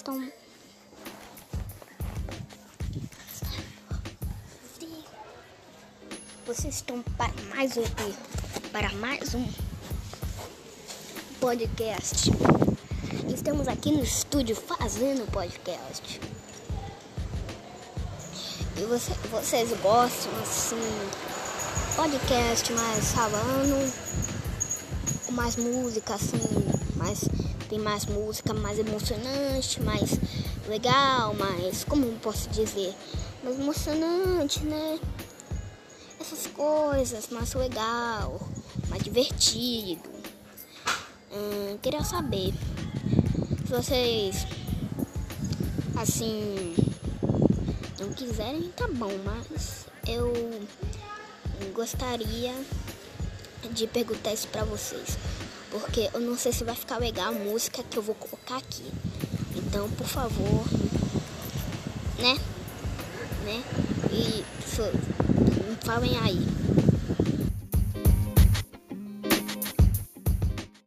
estão. Vocês estão para mais um para mais um podcast. Estamos aqui no estúdio fazendo podcast. E você, vocês gostam assim podcast mais falando com mais música assim, mais tem mais música mais emocionante, mais legal, mais como posso dizer, mais emocionante, né? Essas coisas, mais legal, mais divertido. Hum, queria saber se vocês assim não quiserem, tá bom, mas eu gostaria de perguntar isso pra vocês. Porque eu não sei se vai ficar legal a música que eu vou colocar aqui. Então, por favor, né? Né? E falem aí.